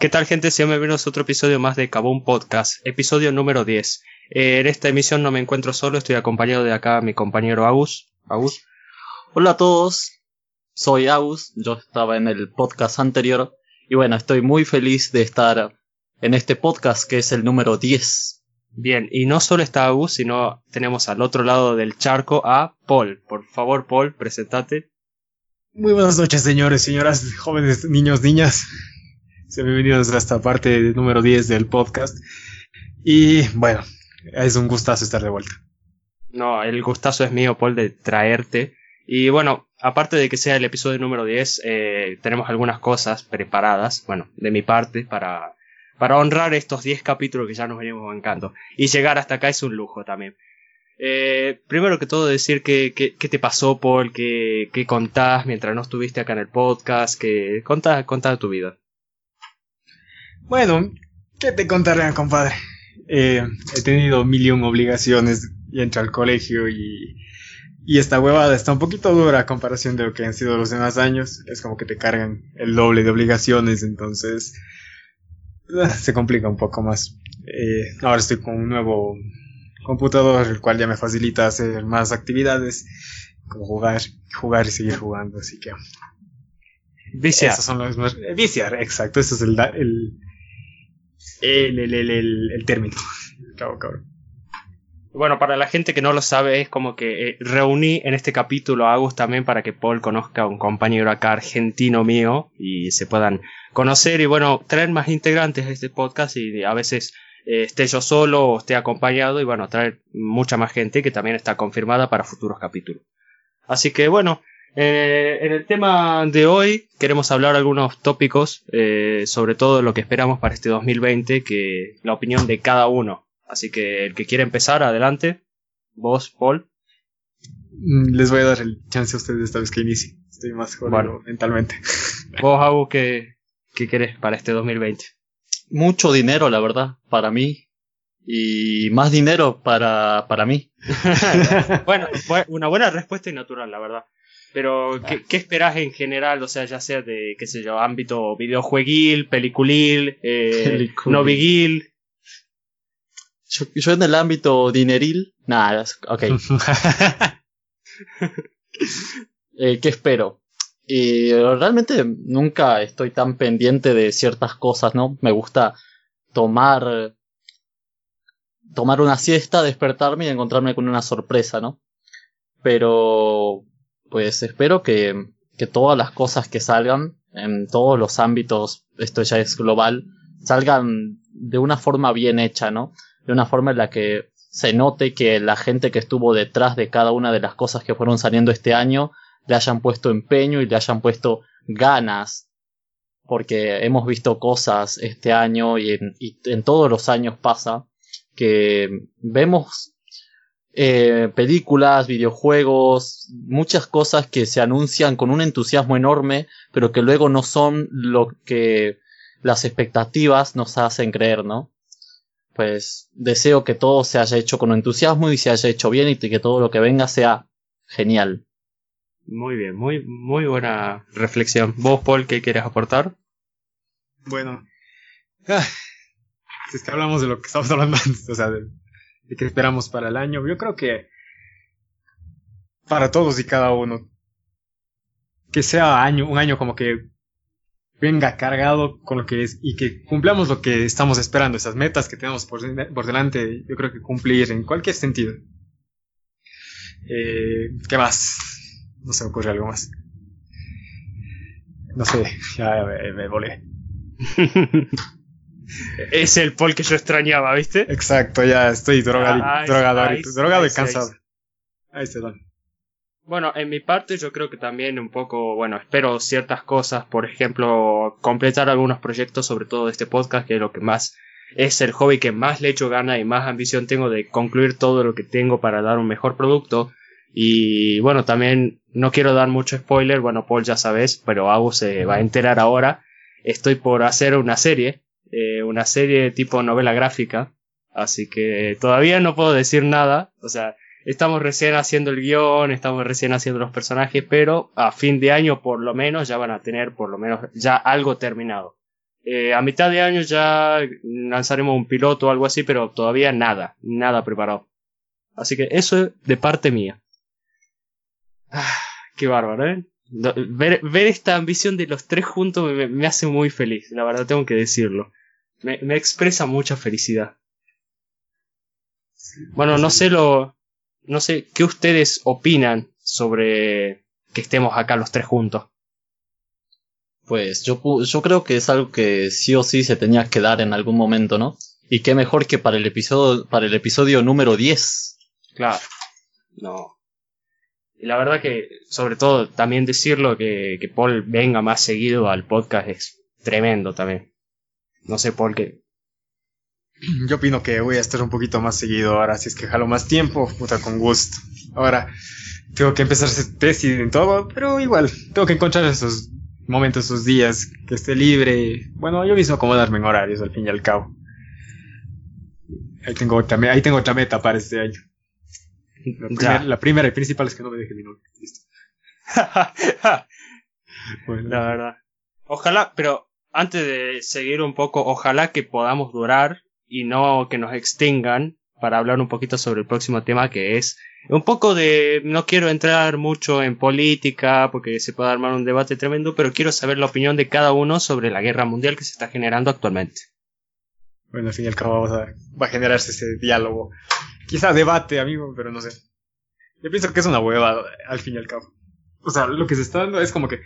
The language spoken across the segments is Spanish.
¿Qué tal gente? Sean bienvenidos a otro episodio más de Cabón Podcast, episodio número 10. Eh, en esta emisión no me encuentro solo, estoy acompañado de acá mi compañero Agus. Agus. Hola a todos, soy Agus, yo estaba en el podcast anterior y bueno, estoy muy feliz de estar en este podcast que es el número 10. Bien, y no solo está Agus, sino tenemos al otro lado del charco a Paul. Por favor, Paul, presentate. Muy buenas noches, señores, señoras, jóvenes, niños, niñas. Bienvenidos a esta parte número 10 del podcast. Y bueno, es un gustazo estar de vuelta. No, el gustazo es mío, Paul, de traerte. Y bueno, aparte de que sea el episodio número 10, eh, tenemos algunas cosas preparadas, bueno, de mi parte, para, para honrar estos 10 capítulos que ya nos venimos bancando. Y llegar hasta acá es un lujo también. Eh, primero que todo decir qué que, te pasó, Paul, qué contás mientras no estuviste acá en el podcast, que contá, contá tu vida. Bueno, ¿qué te contaré, compadre? Eh, he tenido mil y un obligaciones y entro al colegio y, y esta huevada está un poquito dura a comparación de lo que han sido los demás años. Es como que te cargan el doble de obligaciones, entonces ah, se complica un poco más. Eh, ahora estoy con un nuevo computador, el cual ya me facilita hacer más actividades, como jugar, jugar y seguir jugando, así que... Viciar. Esos son los más... Viciar, exacto, eso es el, el, el, el, el, el término. Bueno, para la gente que no lo sabe, es como que eh, reuní en este capítulo a Agus también para que Paul conozca a un compañero acá argentino mío y se puedan conocer y bueno, traer más integrantes a este podcast y a veces eh, esté yo solo o esté acompañado y bueno, traer mucha más gente que también está confirmada para futuros capítulos. Así que bueno, eh, en el tema de hoy queremos hablar algunos tópicos, eh, sobre todo lo que esperamos para este 2020, que la opinión de cada uno. Así que el que quiere empezar, adelante. Vos, Paul. Mm, les voy a dar el chance a ustedes esta vez que inicie. Estoy más jodido mentalmente. Vos, Agu, ¿qué, ¿qué querés para este 2020? Mucho dinero, la verdad, para mí. Y más dinero para, para mí. bueno, fue una buena respuesta y natural, la verdad. Pero, ¿qué, ¿qué, esperas en general? O sea, ya sea de, qué sé yo, ámbito videojueguil, peliculil, eh, noviguil. Yo, yo, en el ámbito dineril, nada, ok. eh, ¿Qué espero? Y realmente nunca estoy tan pendiente de ciertas cosas, ¿no? Me gusta tomar tomar una siesta, despertarme y encontrarme con una sorpresa, ¿no? Pero pues espero que, que todas las cosas que salgan en todos los ámbitos, esto ya es global, salgan de una forma bien hecha, ¿no? De una forma en la que se note que la gente que estuvo detrás de cada una de las cosas que fueron saliendo este año le hayan puesto empeño y le hayan puesto ganas. Porque hemos visto cosas este año y en, y en todos los años pasa que vemos eh, películas, videojuegos, muchas cosas que se anuncian con un entusiasmo enorme, pero que luego no son lo que las expectativas nos hacen creer, ¿no? Pues deseo que todo se haya hecho con entusiasmo y se haya hecho bien y que todo lo que venga sea genial. Muy bien, muy, muy buena reflexión. ¿Vos, Paul, qué quieres aportar? Bueno, ah, si es que hablamos de lo que estamos hablando antes, o sea, de, de qué esperamos para el año. Yo creo que para todos y cada uno, que sea año, un año como que venga cargado con lo que es y que cumplamos lo que estamos esperando, esas metas que tenemos por, por delante, yo creo que cumplir en cualquier sentido. Eh, ¿Qué más? No se me ocurre algo más. No sé, ya me, me volé. es el Paul que yo extrañaba, ¿viste? Exacto, ya estoy drogado, ah, drogado, ahí, drogado y cansado. Ahí se dan. Bueno, en mi parte yo creo que también un poco, bueno, espero ciertas cosas, por ejemplo, completar algunos proyectos, sobre todo de este podcast, que es lo que más es el hobby que más le echo gana y más ambición tengo de concluir todo lo que tengo para dar un mejor producto. Y bueno, también no quiero dar mucho spoiler, bueno, Paul ya sabes, pero Agus se va a enterar ahora. Estoy por hacer una serie eh, una serie tipo novela gráfica, así que todavía no puedo decir nada, o sea, estamos recién haciendo el guion, estamos recién haciendo los personajes, pero a fin de año por lo menos ya van a tener por lo menos ya algo terminado. Eh, a mitad de año ya lanzaremos un piloto o algo así, pero todavía nada, nada preparado. Así que eso es de parte mía. Ah, qué bárbaro, ¿eh? Ver, esta ambición de los tres juntos me, hace muy feliz, la verdad tengo que decirlo. Me, me expresa mucha felicidad. Bueno, no sé lo. No sé qué ustedes opinan sobre que estemos acá los tres juntos. Pues yo, yo creo que es algo que sí o sí se tenía que dar en algún momento, ¿no? Y qué mejor que para el episodio, para el episodio número 10. Claro. No. Y la verdad que, sobre todo, también decirlo que, que Paul venga más seguido al podcast es tremendo también. No sé por qué. Yo opino que voy a estar un poquito más seguido ahora, si es que jalo más tiempo, puta, con gusto. Ahora, tengo que empezar a tesis en todo, pero igual, tengo que encontrar esos momentos, esos días, que esté libre. Bueno, yo mismo acomodarme en horarios al fin y al cabo. Ahí tengo otra, ahí tengo otra meta para este año. La, primera y principal es que no me deje mi. Listo. la verdad. Ojalá, pero antes de seguir un poco, ojalá que podamos durar y no que nos extingan para hablar un poquito sobre el próximo tema que es un poco de no quiero entrar mucho en política porque se puede armar un debate tremendo, pero quiero saber la opinión de cada uno sobre la guerra mundial que se está generando actualmente. Bueno, al fin y al cabo vamos a, va a generarse ese diálogo. Quizá debate, amigo, pero no sé. Yo pienso que es una hueva, al fin y al cabo. O sea, lo que se está dando es como que,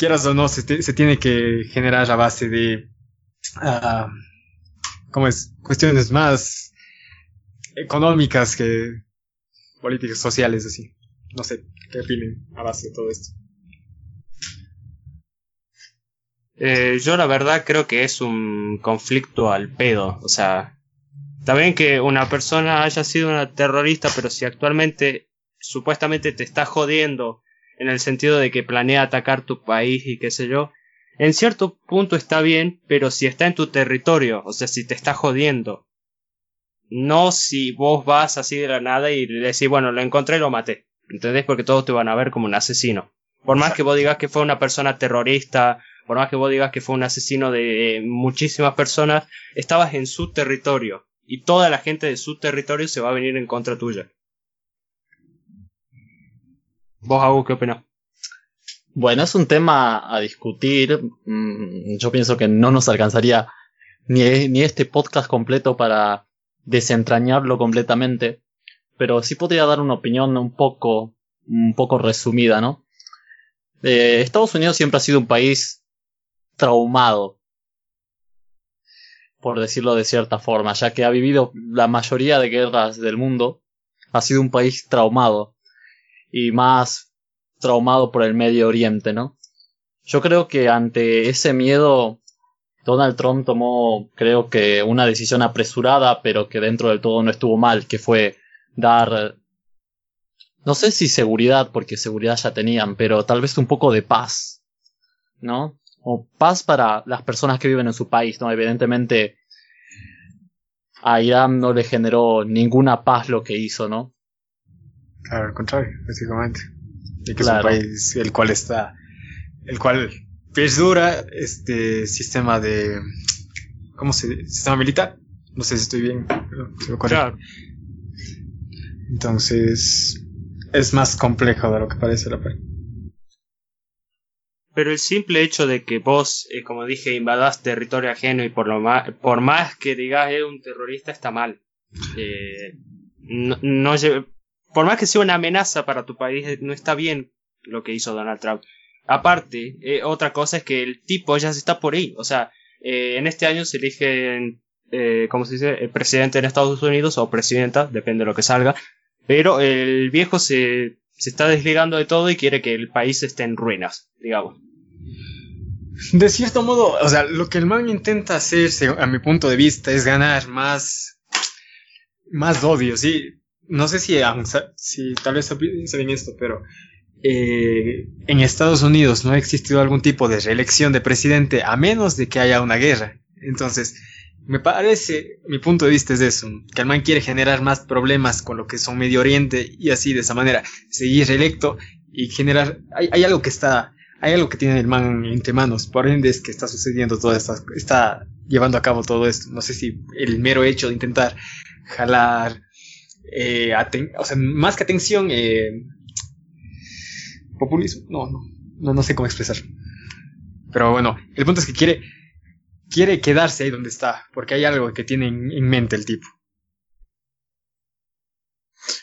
quieras o no, se, tiene que generar a base de, uh, ¿cómo es? Cuestiones más económicas que políticas sociales, así. No sé, ¿qué opinen a base de todo esto? Eh, yo la verdad creo que es un conflicto al pedo. O sea, bien que una persona haya sido una terrorista, pero si actualmente supuestamente te está jodiendo en el sentido de que planea atacar tu país y qué sé yo, en cierto punto está bien, pero si está en tu territorio, o sea, si te está jodiendo, no si vos vas así de la nada y le decís, bueno, lo encontré y lo maté. ¿Entendés? Porque todos te van a ver como un asesino. Por más que vos digas que fue una persona terrorista por más que vos digas que fue un asesino de muchísimas personas, estabas en su territorio y toda la gente de su territorio se va a venir en contra tuya. ¿Vos, Agus, qué opinas? Bueno, es un tema a discutir. Mm, yo pienso que no nos alcanzaría ni, ni este podcast completo para desentrañarlo completamente. Pero sí podría dar una opinión un poco, un poco resumida, ¿no? Eh, Estados Unidos siempre ha sido un país traumado, por decirlo de cierta forma, ya que ha vivido la mayoría de guerras del mundo, ha sido un país traumado, y más traumado por el Medio Oriente, ¿no? Yo creo que ante ese miedo, Donald Trump tomó, creo que, una decisión apresurada, pero que dentro del todo no estuvo mal, que fue dar, no sé si seguridad, porque seguridad ya tenían, pero tal vez un poco de paz, ¿no? o paz para las personas que viven en su país, ¿no? Evidentemente a Irán no le generó ninguna paz lo que hizo, ¿no? Claro, al contrario, básicamente. Que es un país el cual está, el cual perdura este sistema de, ¿cómo se Sistema militar. No sé si estoy bien, claro. Entonces, es más complejo de lo que parece la parte pero el simple hecho de que vos, eh, como dije, invadas territorio ajeno y por, lo más, por más que digas es un terrorista está mal. Eh, no, por más que sea una amenaza para tu país, eh, no está bien lo que hizo Donald Trump. Aparte, otra cosa es que el tipo ya se está por ahí. O sea, en este año se elige, ¿cómo se dice?, el presidente en Estados Unidos o presidenta, depende de lo que salga. Pero el viejo se, se está desligando de todo y quiere que el país esté en ruinas, digamos. De cierto modo, o sea, lo que el man intenta hacer, a mi punto de vista, es ganar más, más odio, sí. No sé si, si tal vez saben esto, pero eh, en Estados Unidos no ha existido algún tipo de reelección de presidente a menos de que haya una guerra. Entonces, me parece, mi punto de vista es eso, que el man quiere generar más problemas con lo que son Medio Oriente y así de esa manera seguir reelecto y generar, hay, hay algo que está hay algo que tiene el man entre manos, por ende es que está sucediendo todo esto, está llevando a cabo todo esto. No sé si el mero hecho de intentar jalar, eh, o sea, más que atención, eh, populismo, no, no, no, no sé cómo expresar. Pero bueno, el punto es que quiere, quiere quedarse ahí donde está, porque hay algo que tiene en mente el tipo.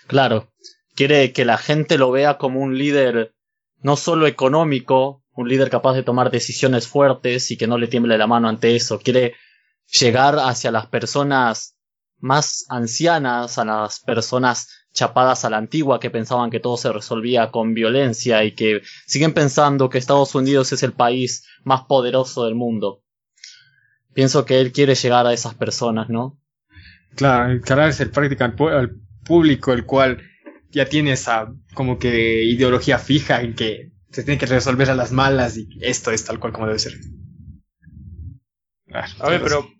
Claro, quiere que la gente lo vea como un líder no solo económico, un líder capaz de tomar decisiones fuertes y que no le tiemble la mano ante eso, quiere llegar hacia las personas más ancianas, a las personas chapadas a la antigua que pensaban que todo se resolvía con violencia y que siguen pensando que Estados Unidos es el país más poderoso del mundo. Pienso que él quiere llegar a esas personas, ¿no? Claro, es el prácticamente al público el cual ya tiene esa como que ideología fija en que se tiene que resolver a las malas y esto es tal cual como debe ser. a ver, pero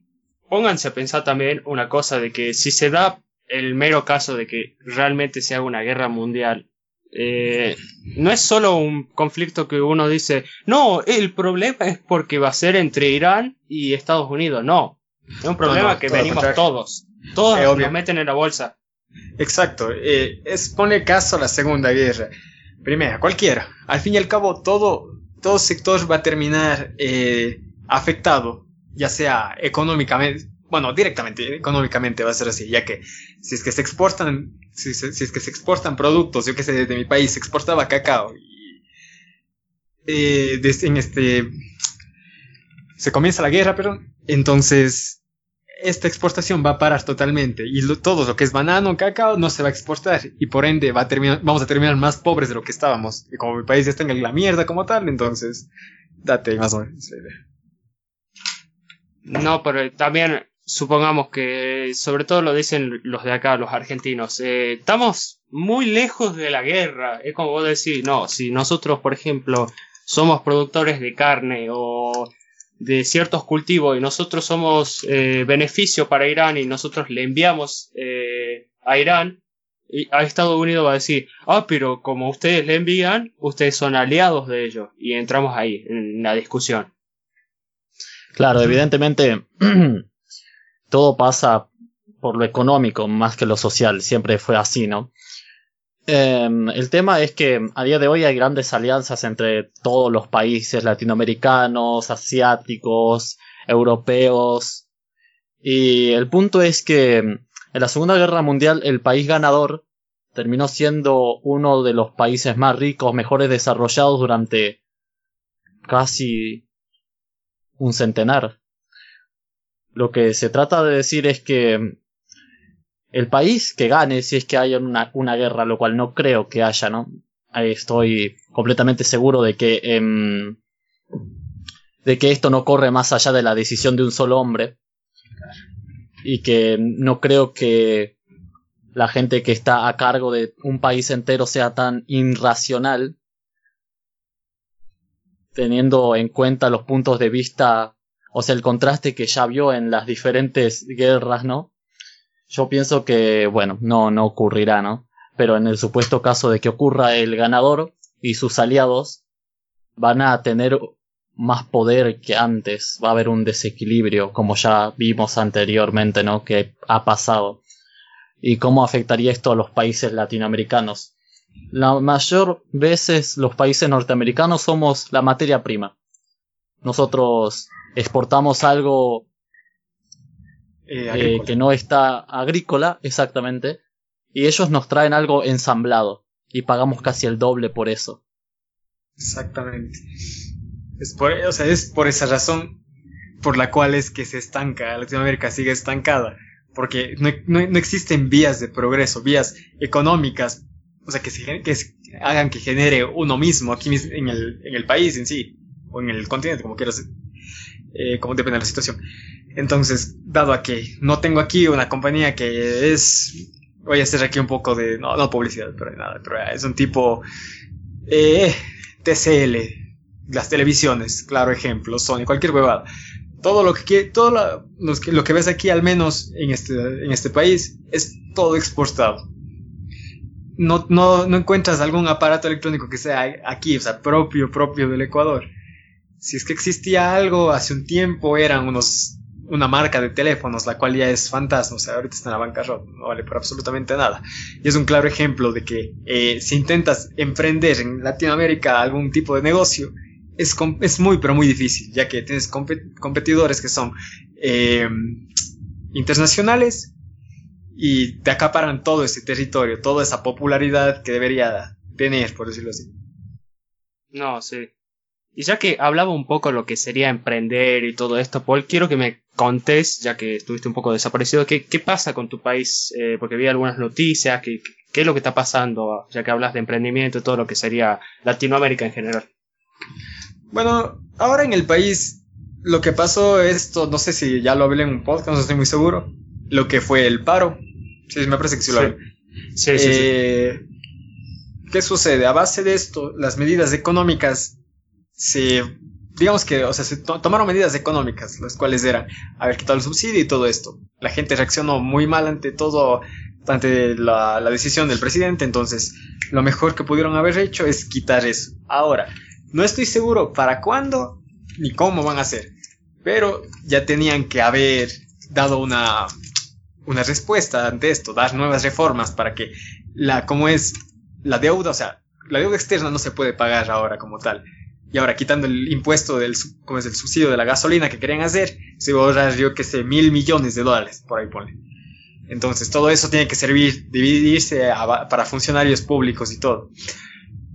pónganse a pensar también una cosa de que si se da el mero caso de que realmente se haga una guerra mundial, eh, no es solo un conflicto que uno dice, no, el problema es porque va a ser entre Irán y Estados Unidos, no, es un problema que venimos todos, todos eh, nos meten en la bolsa. Exacto, eh, es pone caso a la Segunda Guerra. Primera, cualquiera. Al fin y al cabo, todo, todo sector va a terminar eh, afectado, ya sea económicamente, bueno, directamente, económicamente va a ser así, ya que si es que se exportan, si, es que se exportan productos, yo que sé, de mi país se exportaba cacao y eh, en este se comienza la guerra, pero entonces esta exportación va a parar totalmente y todo lo que es banano, cacao, no se va a exportar y por ende va a terminar, vamos a terminar más pobres de lo que estábamos. Y como mi país está en la mierda como tal, entonces date más o menos. No, pero también supongamos que, sobre todo lo dicen los de acá, los argentinos, eh, estamos muy lejos de la guerra. Es como vos decís, no, si nosotros, por ejemplo, somos productores de carne o de ciertos cultivos y nosotros somos eh, beneficio para Irán y nosotros le enviamos eh, a Irán, y a Estados Unidos va a decir, ah, pero como ustedes le envían, ustedes son aliados de ellos. Y entramos ahí, en la discusión. Claro, evidentemente todo pasa por lo económico más que lo social, siempre fue así, ¿no? Em, el tema es que a día de hoy hay grandes alianzas entre todos los países latinoamericanos, asiáticos, europeos. Y el punto es que en la Segunda Guerra Mundial el país ganador terminó siendo uno de los países más ricos, mejores desarrollados durante casi un centenar. Lo que se trata de decir es que el país que gane si es que haya una, una guerra, lo cual no creo que haya, ¿no? Estoy completamente seguro de que, em, de que esto no corre más allá de la decisión de un solo hombre. Y que no creo que la gente que está a cargo de un país entero sea tan irracional, teniendo en cuenta los puntos de vista, o sea, el contraste que ya vio en las diferentes guerras, ¿no? Yo pienso que, bueno, no, no ocurrirá, ¿no? Pero en el supuesto caso de que ocurra el ganador y sus aliados van a tener más poder que antes, va a haber un desequilibrio, como ya vimos anteriormente, ¿no? Que ha pasado. ¿Y cómo afectaría esto a los países latinoamericanos? La mayor veces los países norteamericanos somos la materia prima. Nosotros exportamos algo eh, eh, que no está agrícola, exactamente, y ellos nos traen algo ensamblado y pagamos casi el doble por eso. Exactamente. Es por, o sea, es por esa razón por la cual es que se estanca, Latinoamérica sigue estancada, porque no, no, existen vías de progreso, vías económicas, o sea, que, se, que hagan que genere uno mismo aquí en el, en el país en sí, o en el continente, como quieras, eh, como depende de la situación. Entonces, dado a que no tengo aquí una compañía que es, voy a hacer aquí un poco de, no, no publicidad, pero nada, pero es un tipo eh, TCL, las televisiones, claro ejemplo, Sony, cualquier huevada. Todo lo que, todo lo, que, ves aquí, al menos en este, en este país, es todo exportado. No, no, no encuentras algún aparato electrónico que sea aquí, o sea, propio, propio del Ecuador. Si es que existía algo hace un tiempo, eran unos una marca de teléfonos, la cual ya es fantasma, o sea, ahorita está en la bancarrota, no vale por absolutamente nada. Y es un claro ejemplo de que eh, si intentas emprender en Latinoamérica algún tipo de negocio, es, es muy, pero muy difícil, ya que tienes competidores que son eh, internacionales y te acaparan todo ese territorio, toda esa popularidad que debería tener, por decirlo así. No, sí. Y ya que hablaba un poco lo que sería emprender y todo esto, Paul, quiero que me contés, ya que estuviste un poco desaparecido, qué, qué pasa con tu país, eh, porque vi algunas noticias, qué, qué es lo que está pasando, ya que hablas de emprendimiento y todo lo que sería Latinoamérica en general. Bueno, ahora en el país lo que pasó esto, no sé si ya lo hablé en un podcast, no estoy muy seguro, lo que fue el paro. Sí, me parece que sí lo. Sí, sí, sí. Eh, ¿Qué sucede? A base de esto, las medidas económicas se, digamos que, o sea, se tomaron medidas económicas, las cuales eran haber quitado el subsidio y todo esto. La gente reaccionó muy mal ante todo, ante la, la decisión del presidente, entonces lo mejor que pudieron haber hecho es quitar eso. Ahora, no estoy seguro para cuándo ni cómo van a hacer, pero ya tenían que haber dado una, una respuesta ante esto, dar nuevas reformas para que la, como es la deuda, o sea, la deuda externa no se puede pagar ahora como tal. Y ahora quitando el impuesto del como es el subsidio de la gasolina que querían hacer, se va a ahorrar yo que sé mil millones de dólares, por ahí pone. Entonces todo eso tiene que servir, dividirse para funcionarios públicos y todo.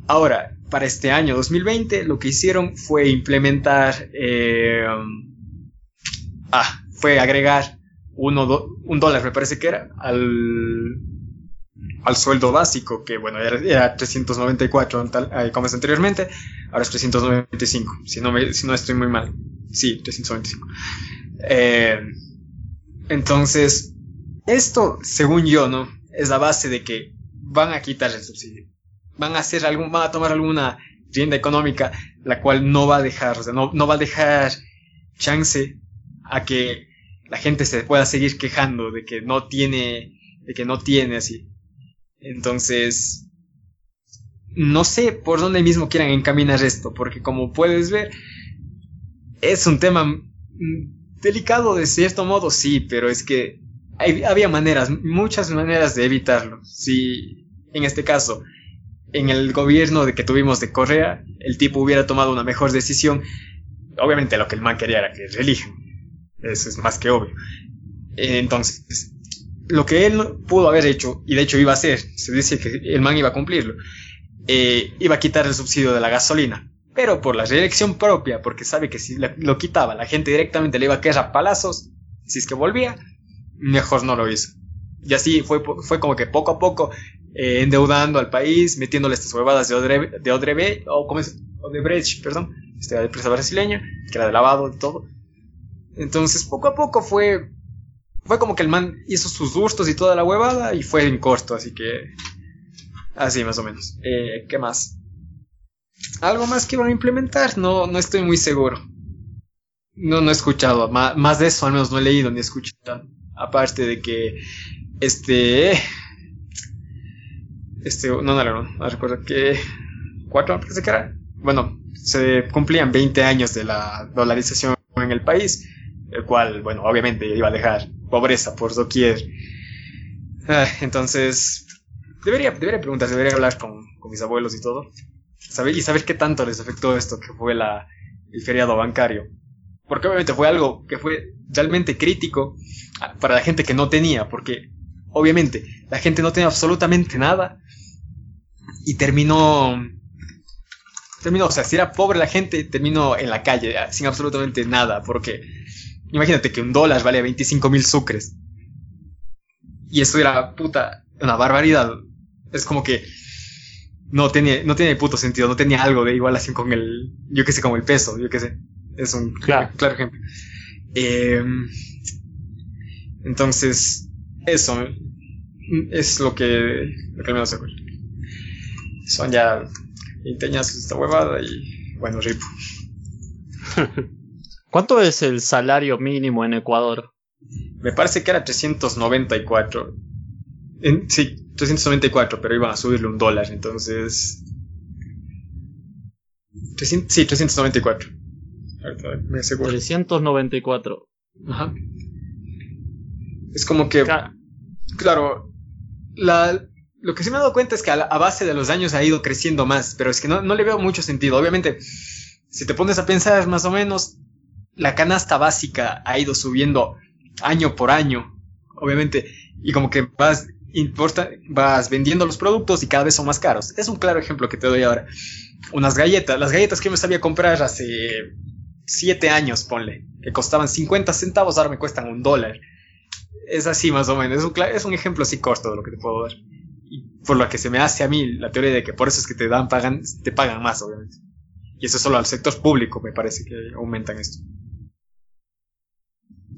Ahora, para este año 2020 lo que hicieron fue implementar, eh, ah, fue agregar uno, un dólar me parece que era al al sueldo básico, que bueno, era, 394 como es anteriormente, ahora es 395, si no, me, si no estoy muy mal. Sí, 395. Eh, entonces, esto, según yo, ¿no? Es la base de que van a quitar el subsidio. Van a hacer algún, van a tomar alguna rienda económica, la cual no va a dejar, o sea, no, no va a dejar chance a que la gente se pueda seguir quejando de que no tiene, de que no tiene así. Entonces, no sé por dónde mismo quieran encaminar esto, porque como puedes ver, es un tema delicado de cierto modo, sí, pero es que había maneras, muchas maneras de evitarlo. Si en este caso, en el gobierno de que tuvimos de Correa, el tipo hubiera tomado una mejor decisión, obviamente lo que el man quería era que religión, eso es más que obvio. Entonces, lo que él pudo haber hecho, y de hecho iba a hacer, se dice que el man iba a cumplirlo, eh, iba a quitar el subsidio de la gasolina. Pero por la reelección propia, porque sabe que si lo quitaba, la gente directamente le iba a quedar a palazos, si es que volvía, mejor no lo hizo. Y así fue, fue como que poco a poco eh, endeudando al país, metiéndole estas huevadas de, Odre, de Odrebe, o como es, Odebrecht, perdón, esta empresa brasileña, que era de lavado y todo. Entonces, poco a poco fue fue como que el man hizo sus gustos y toda la huevada y fue en corto, así que. Así más o menos. Eh, ¿Qué más? ¿Algo más que van a implementar? No, no estoy muy seguro. No, no he escuchado. Más, de eso al menos no he leído ni escuchado. Aparte de que. Este. Este. No, no, no, recuerdo que. ¿Cuatro? Bueno, se cumplían 20 años de la dolarización en el país. El cual, bueno, obviamente iba a dejar pobreza por doquier. Ah, entonces, debería, debería preguntar, debería hablar con, mis abuelos y todo. Saber, y saber qué tanto les afectó esto que fue la, el feriado bancario. Porque obviamente fue algo que fue realmente crítico para la gente que no tenía, porque obviamente la gente no tenía absolutamente nada y terminó terminó, o sea, si era pobre la gente, terminó en la calle, sin absolutamente nada, porque Imagínate que un dólar vale 25 mil sucres. Y eso era, puta, una barbaridad. Es como que no tenía, no tiene puto sentido, no tenía algo de igualación con el, yo qué sé, como el peso, yo qué sé. Es un claro, claro ejemplo. Em, entonces, eso es lo que, lo que al menos se acuerda. Son ya 20 años esta huevada y bueno, rip. ¿Cuánto es el salario mínimo en Ecuador? Me parece que era 394. En, sí, 394, pero iban a subirle un dólar, entonces... 300, sí, 394. Ahorita me aseguro. 394. Ajá. Es como que, Ca- claro, la, lo que sí me he dado cuenta es que a, la- a base de los años ha ido creciendo más, pero es que no, no le veo mucho sentido. Obviamente, si te pones a pensar más o menos, la canasta básica ha ido subiendo año por año, obviamente, y como que vas, importa, vas vendiendo los productos y cada vez son más caros. Es un claro ejemplo que te doy ahora. Unas galletas, las galletas que yo me sabía comprar hace 7 años, ponle, que costaban 50 centavos, ahora me cuestan un dólar. Es así más o menos, es un, es un ejemplo así corto de lo que te puedo dar. Y por lo que se me hace a mí la teoría de que por eso es que te dan, pagan, te pagan más, obviamente. Y eso solo al sector público me parece que aumentan esto.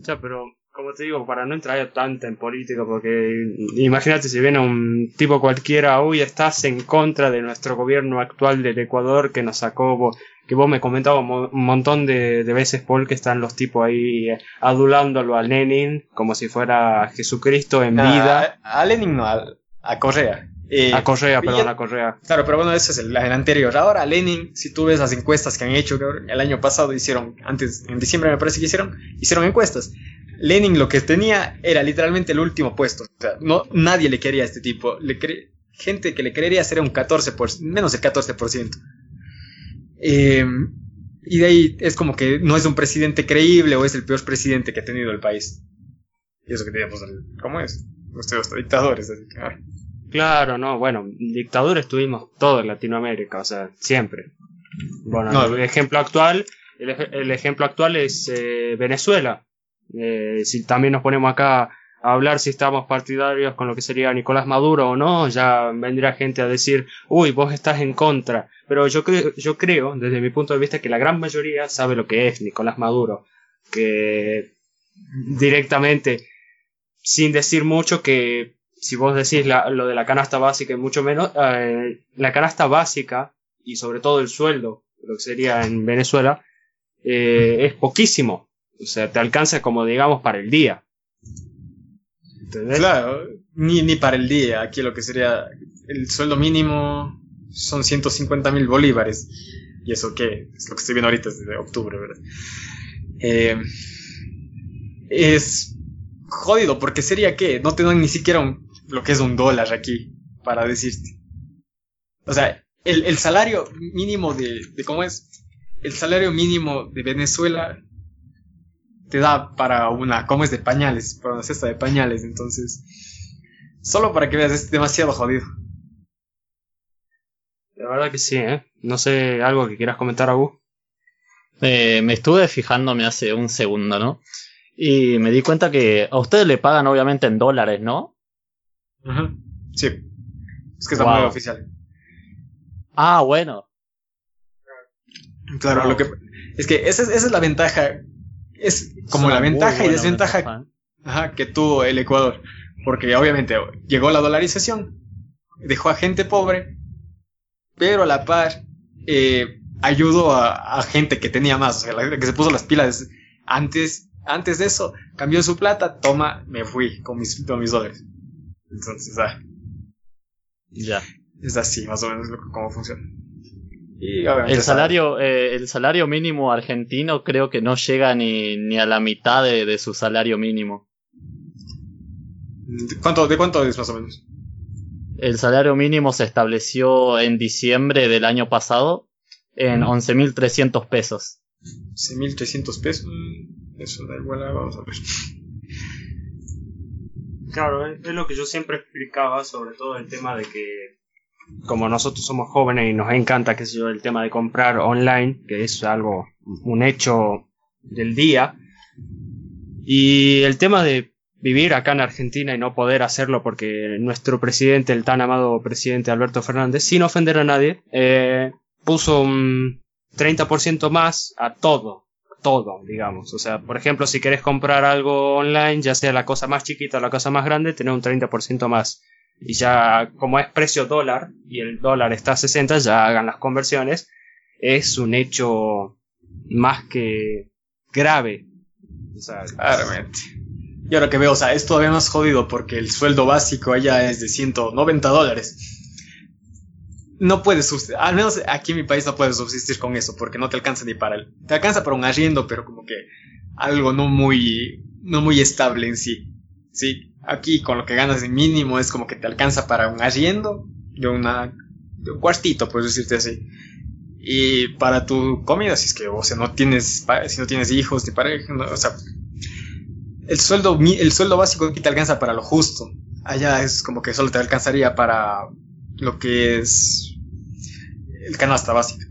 Ya, pero como te digo, para no entrar tanto en política, porque imagínate si viene un tipo cualquiera, uy, estás en contra de nuestro gobierno actual del Ecuador que nos sacó, que vos me comentabas un mo- un montón de, de veces, Paul, que están los tipos ahí adulándolo a Lenin como si fuera Jesucristo en vida. A, a Lenin no, a, a Correa. Eh, A Correa, perdón, a Correa. Claro, pero bueno, eso es el, el anterior. Ahora, Lenin, si tú ves las encuestas que han hecho, el año pasado hicieron, antes, en diciembre me parece que hicieron, hicieron encuestas. Lenin lo que tenía era literalmente el último puesto. O sea, no, nadie le quería a este tipo. Le cre- gente que le querería sería un 14%, menos del 14%. Eh, y de ahí es como que no es un presidente creíble o es el peor presidente que ha tenido el país. Y eso que teníamos, ¿cómo es? Ustedes dictadores, así que, ah. Claro, no, bueno, dictadura estuvimos todo en Latinoamérica, o sea, siempre. Bueno, No, el ejemplo actual, el, ej- el ejemplo actual es eh, Venezuela. Eh, si también nos ponemos acá a hablar si estamos partidarios con lo que sería Nicolás Maduro o no, ya vendrá gente a decir, uy, vos estás en contra. Pero yo creo, yo creo, desde mi punto de vista, que la gran mayoría sabe lo que es Nicolás Maduro. Que directamente, sin decir mucho, que si vos decís la- lo de la canasta básica y mucho menos, eh, la canasta básica y sobre todo el sueldo, lo que sería en Venezuela, eh, es poquísimo. O sea, te alcanza como digamos para el día. ¿Entendés? Claro, ni, ni para el día. Aquí lo que sería el sueldo mínimo son 150 mil bolívares. ¿Y eso qué? Es lo que estoy viendo ahorita desde octubre, ¿verdad? Eh, es jodido porque sería que no te dan ni siquiera un- lo que es un dólar aquí para decirte. O sea, el, el salario mínimo de, de cómo es el salario mínimo de Venezuela te da para una, ¿cómo es? De pañales, para una cesta de pañales, entonces, solo para que veas, es demasiado jodido. La verdad que sí, ¿eh? No sé, algo que quieras comentar, Agus. Eh, me estuve fijándome hace un segundo, ¿no? Y me di cuenta que a ustedes le pagan obviamente en dólares, ¿no? Sí. Es que es la Wow. moneda oficial. Ah, bueno. Claro, Wow. lo que es que esa es, esa es la ventaja. Es como la muy ventaja y desventaja ventaja. ajá, que tuvo el Ecuador. Porque obviamente llegó la dolarización, dejó a gente pobre, pero a la par eh, ayudó a, a gente que tenía más, o sea, la que se puso las pilas antes, antes de eso, cambió su plata, toma, me fui con mis, con mis dólares. Entonces, ah, Ya. es así más o menos lo cómo funciona. Y El salario, eh, el salario mínimo argentino creo que no llega ni, ni a la mitad de, de su salario mínimo. ¿De cuánto, ¿De cuánto es más o menos? El salario mínimo se estableció en diciembre del año pasado en 11.300 pesos. 6.300 pesos. Mm, Eso da igual a... Vamos a ver. Claro, es, lo que yo siempre explicaba, sobre todo el tema de que, como nosotros somos jóvenes y nos encanta, yo, el tema de comprar online, que es algo, un hecho del día, y el tema de vivir acá en Argentina y no poder hacerlo porque nuestro presidente, el tan amado presidente Alberto Fernández, sin ofender a nadie, eh, puso un 30% más a todo, todo, digamos. O sea, por ejemplo, si querés comprar algo online, ya sea la cosa más chiquita o la cosa más grande, tenés un 30% más. Y ya, como es precio dólar, y el dólar está a 60, ya hagan las conversiones, es un hecho más que grave. O sea, Claramente. Y ahora que veo, o sea, es todavía más jodido porque el sueldo básico allá es de 190 dólares. No puedes subsistir, al menos aquí en mi país no puedes subsistir con eso porque no te alcanza ni para el... Te alcanza para un arriendo, pero como que algo no muy, no muy estable en sí. Sí, aquí con lo que ganas de mínimo es como que te alcanza para un arriendo de, una, de un cuartito, puedes decirte así. Y para tu comida, si es que, o sea, no tienes, si no tienes hijos ni pareja, o sea, el sueldo, el sueldo básico aquí te alcanza para lo justo. Allá es como que solo te alcanzaría para lo que es el canasta básica.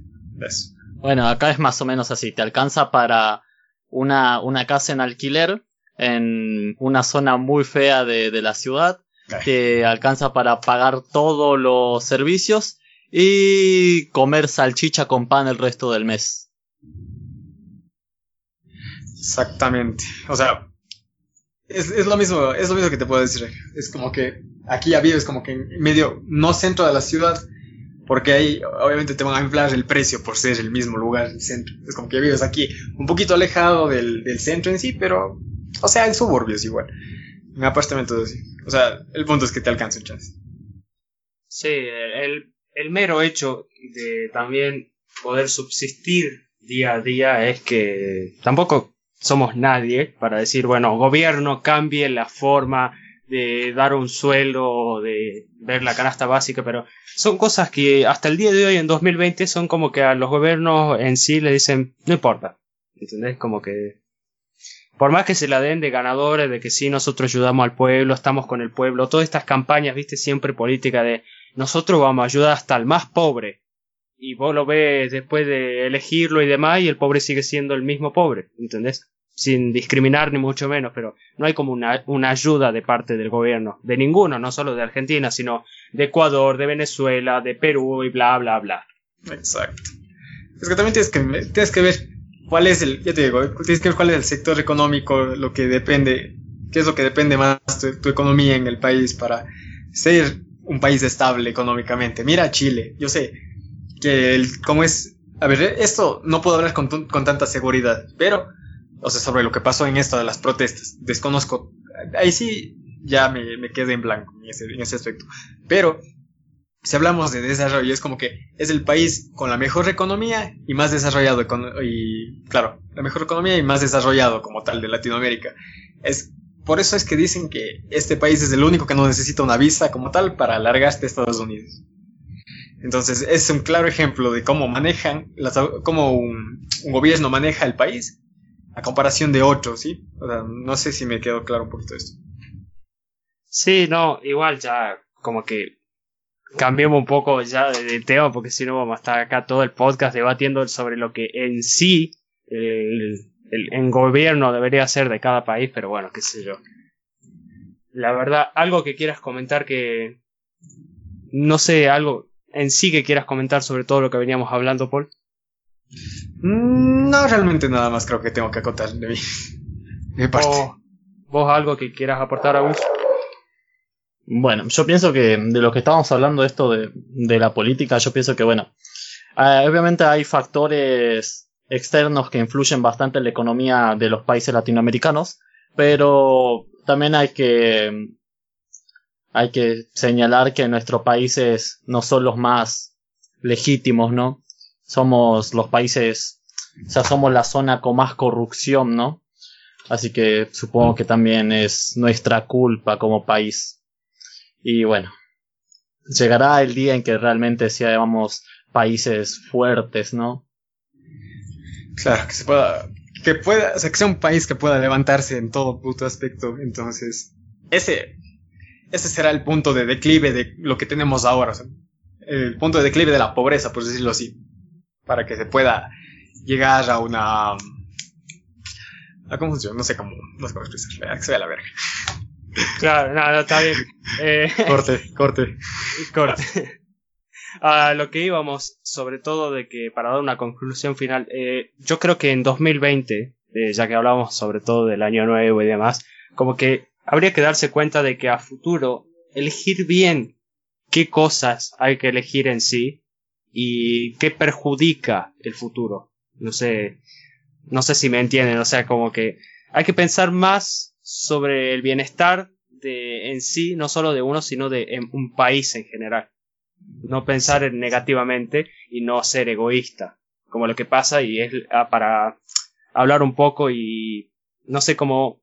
Bueno, acá es más o menos así. Te alcanza para una, una casa en alquiler en una zona muy fea de, de la ciudad. Te alcanza para pagar todos los servicios y comer salchicha con pan el resto del mes. Exactamente. O sea, es, lo mismo, es lo mismo que te puedo decir. Es como que aquí ya vives como que en medio, no centro de la ciudad, porque ahí obviamente te van a inflar el precio por ser el mismo lugar, el centro. Es como que vives aquí un poquito alejado del, centro en sí, pero, o sea, en suburbios igual. En apartamentos. O sea, el punto es que te alcance un chance. Sí, el, el mero hecho de también poder subsistir día a día es que tampoco somos nadie para decir, bueno, gobierno cambie la forma de dar un sueldo de ver la canasta básica, pero son cosas que hasta el día de hoy, en 2020, son como que a los gobiernos en sí le dicen, no importa, ¿entendés? Como que por más que se la den de ganadores, de que sí, nosotros ayudamos al pueblo, estamos con el pueblo, todas estas campañas, viste, siempre política de nosotros vamos a ayudar hasta el más pobre. Y vos lo ves después de elegirlo y demás, y el pobre sigue siendo el mismo pobre, ¿entendés? Sin discriminar ni mucho menos, pero no hay como una, una, ayuda de parte del gobierno, de ninguno, no solo de Argentina, sino de Ecuador, de Venezuela, de Perú y bla, bla, bla. Exacto. Es que también tienes que, tienes que ver cuál es el, ya te digo, tienes que ver cuál es el sector económico, lo que depende, qué es lo que depende más de tu economía en el país para ser un país estable económicamente. Mira Chile, yo sé que el, como es, a ver, esto no puedo hablar con, con tanta seguridad, pero o sea, sobre lo que pasó en esto de las protestas. Desconozco, ahí sí ya me, me quedé en blanco en ese, en ese aspecto. Pero si hablamos de desarrollo, es como que es el país con la mejor economía y más desarrollado, y claro, la mejor economía y más desarrollado como tal de Latinoamérica. Es, por eso es que dicen que este país es el único que no necesita una visa como tal para alargarse a Estados Unidos. Entonces es un claro ejemplo de cómo manejan, cómo un gobierno maneja el país a comparación de otros, ¿sí? O sea, no sé si me quedó claro un poquito esto. Sí, no, igual ya como que cambiemos un poco ya de, tema porque si no vamos a estar acá todo el podcast debatiendo sobre lo que en sí el, el, gobierno debería ser de cada país, pero bueno, qué sé yo. La verdad, algo que quieras comentar que... No sé, algo en sí que quieras comentar sobre todo lo que veníamos hablando, Paul. Mm, no, realmente nada más creo que tengo que acotar de mi, mi parte. ¿Vos algo que quieras aportar a vos? Bueno, yo pienso que de lo que estábamos hablando, esto de, de la política, yo pienso que, bueno, eh, obviamente hay factores externos que influyen bastante en la economía de los países latinoamericanos, pero también hay que, hay que señalar que nuestros países no son los más legítimos, ¿no? Somos los países, o sea, somos la zona con más corrupción, ¿no? Así que supongo que también es nuestra culpa como país. Y bueno, llegará el día en que realmente seamos países fuertes, ¿no? Claro, que se pueda, que pueda, o sea, que sea un país que pueda levantarse en todo puto aspecto. Entonces, ese, ese será el punto de declive de lo que tenemos ahora. El punto de declive de la pobreza, por decirlo así para que se pueda llegar a una... ¿A cómo funciona? No sé cómo, no sé cómo expresar, que se vea la verga. Claro, nada, no, está bien. Eh, corte, corte. Corte. A lo que íbamos, sobre todo de que para dar una conclusión final, eh, yo creo que en 2020, eh, ya que hablamos sobre todo del año nuevo y demás, como que habría que darse cuenta de que a futuro elegir bien qué cosas hay que elegir en sí y qué perjudica el futuro. No sé, no sé si me entienden, o sea, como que hay que pensar más sobre el bienestar de, en sí, no solo de uno, sino de un país en general. No pensar negativamente y no ser egoísta, como lo que pasa y es ah, para hablar un poco y no sé cómo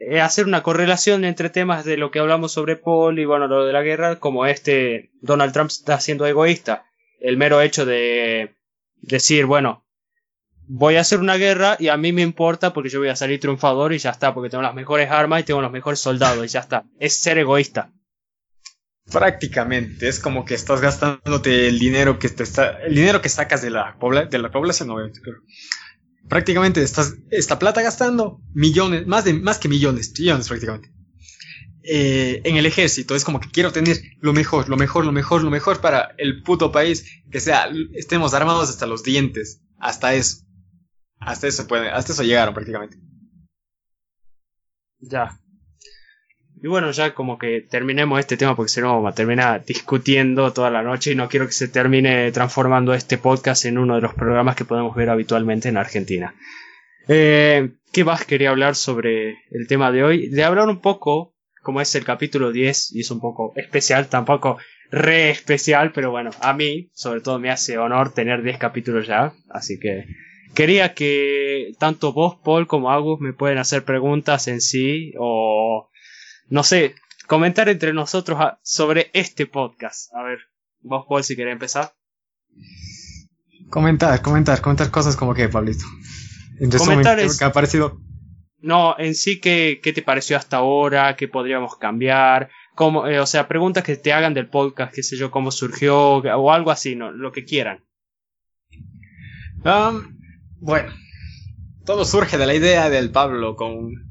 eh, hacer una correlación entre temas de lo que hablamos sobre Paul y bueno, lo de la guerra, como este Donald Trump está siendo egoísta. El mero hecho de decir, bueno, voy a hacer una guerra y a mí me importa porque yo voy a salir triunfador y ya está, porque tengo las mejores armas y tengo los mejores soldados y ya está. Es ser egoísta. Prácticamente, es como que estás gastándote el dinero que te está, el dinero que sacas de la, de la población, prácticamente esta plata gastando millones, más de más que millones, trillones prácticamente. Eh, en el ejército es como que quiero tener lo mejor, lo mejor, lo mejor, lo mejor para el puto país, que sea estemos armados hasta los dientes, hasta eso. Hasta eso puede, hasta eso llegaron prácticamente. Ya. Y bueno, ya como que terminemos este tema porque si no vamos a terminar discutiendo toda la noche y no quiero que se termine transformando este podcast en uno de los programas que podemos ver habitualmente en Argentina. Eh, ¿Qué más quería hablar sobre el tema de hoy? De hablar un poco, como es el capítulo 10 y es un poco especial, tampoco re especial, pero bueno, a mí sobre todo me hace honor tener 10 capítulos ya, así que quería que tanto vos, Paul, como Agus me pueden hacer preguntas en sí o no sé, comentar entre nosotros sobre este podcast. A ver, vos, Paul, si querés empezar. Comentar, comentar, comentar cosas como que, Pablito. En comentar ¿qué ha parecido? No, en sí, ¿qué, ¿qué te pareció hasta ahora? ¿Qué podríamos cambiar? Cómo, eh, o sea, preguntas que te hagan del podcast, qué sé yo, cómo surgió, o algo así, ¿no? Lo que quieran. Um, bueno, todo surge de la idea del Pablo con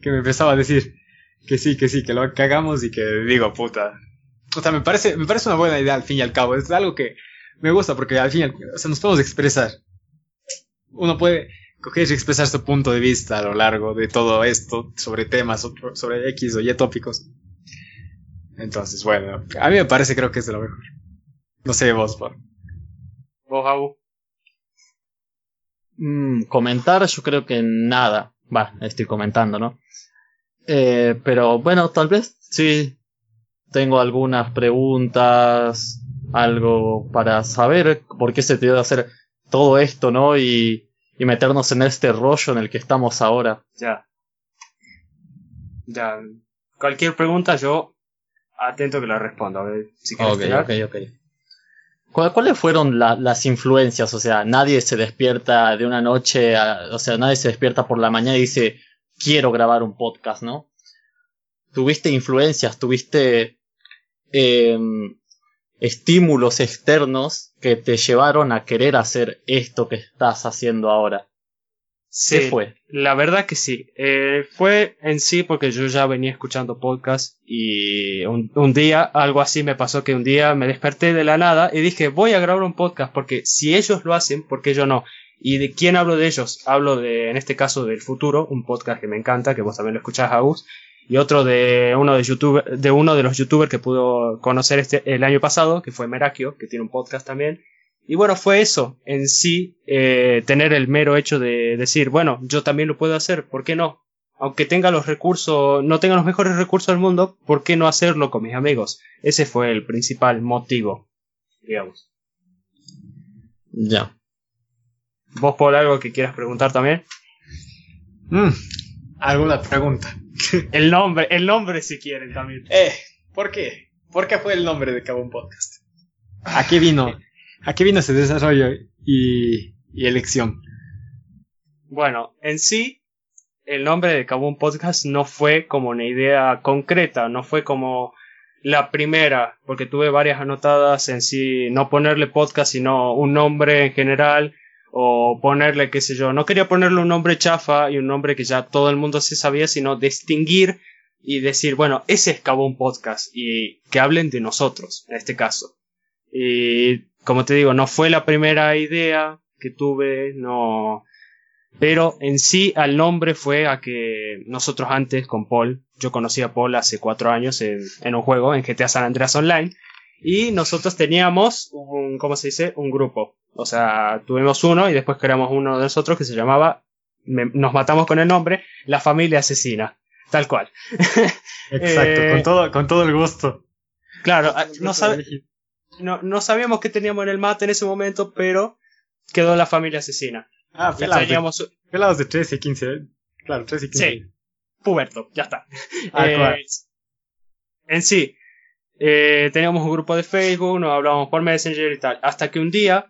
que me empezaba a decir, que sí, que sí, que lo hagamos y que digo, puta. O sea, me parece, me parece una buena idea al fin y al cabo. Es algo que me gusta porque al fin, o sea, nos podemos expresar. Uno puede coger y expresar su punto de vista a lo largo de todo esto sobre temas, sobre X o Y tópicos. Entonces, bueno, a mí me parece, creo que es de lo mejor. No sé vos, por. ¿Vos, Abu? Mm, comentar, yo creo que nada. Va, estoy comentando, ¿no? Eh, pero bueno, tal vez sí tengo algunas preguntas, algo para saber por qué se te debe hacer todo esto, ¿no? Y, y meternos en este rollo en el que estamos ahora. Ya. Ya. Cualquier pregunta yo atento que la responda. A ver, si ok, ok, ok. ¿Cuáles fueron las influencias? O sea, nadie se despierta de una noche, o sea, nadie se despierta por la mañana y dice, quiero grabar un podcast, ¿no? Tuviste influencias, tuviste em, estímulos externos que te llevaron a querer hacer esto que estás haciendo ahora. Sí, fue? La verdad que sí. Eh, fue en sí porque yo ya venía escuchando podcast y un, un, día algo así me pasó que un día me desperté de la nada y dije voy a grabar un podcast porque si ellos lo hacen, ¿por qué yo no? ¿Y de quién hablo de ellos? Hablo de, en este caso, del futuro, un podcast que me encanta, que vos también lo escuchás, Agus, y otro de uno de de uno de los youtubers que pudo conocer este, el año pasado, que fue Merakio, que tiene un podcast también. Y bueno, fue eso, en sí, eh, tener el mero hecho de decir, bueno, yo también lo puedo hacer, ¿por qué no? Aunque tenga los recursos, no tenga los mejores recursos del mundo, ¿por qué no hacerlo con mis amigos? Ese fue el principal motivo, digamos. Ya. ¿Vos por algo que quieras preguntar también? Mm, ¿Alguna pregunta? el nombre, el nombre si quieren también. Eh, ¿por qué? ¿Por qué fue el nombre de Cabo Podcast? ¿A qué vino? ¿A qué vino ese desarrollo y, y elección? Bueno, en sí, el nombre de Cabo Podcast no fue como una idea concreta, no fue como la primera, porque tuve varias anotadas en sí, no ponerle podcast, sino un nombre en general o ponerle, qué sé yo, no quería ponerle un nombre chafa y un nombre que ya todo el mundo se sabía, sino distinguir y decir, bueno, ese es Cabo un Podcast y que hablen de nosotros, en este caso. Y como te digo, no fue la primera idea que tuve, no. Pero en sí al nombre fue a que nosotros antes con Paul, yo conocí a Paul hace cuatro años en, en un juego, en GTA San Andreas Online, y nosotros teníamos un, ¿cómo se dice? Un grupo. O sea, tuvimos uno y después creamos uno de nosotros que se llamaba me- nos matamos con el nombre, la familia asesina. Tal cual. Exacto, Eh, con, todo, con todo el gusto. Claro, ah, no, sabe- no, no sabíamos qué teníamos en el mate en ese momento, pero quedó la familia asesina. Ah, pelados de, pelados de 13 y 15. ¿eh? Claro, 13 y 15. Sí. puberto, ya está. Ah, Eh, en sí, eh, teníamos un grupo de Facebook, nos hablábamos por Messenger y tal. Hasta que un día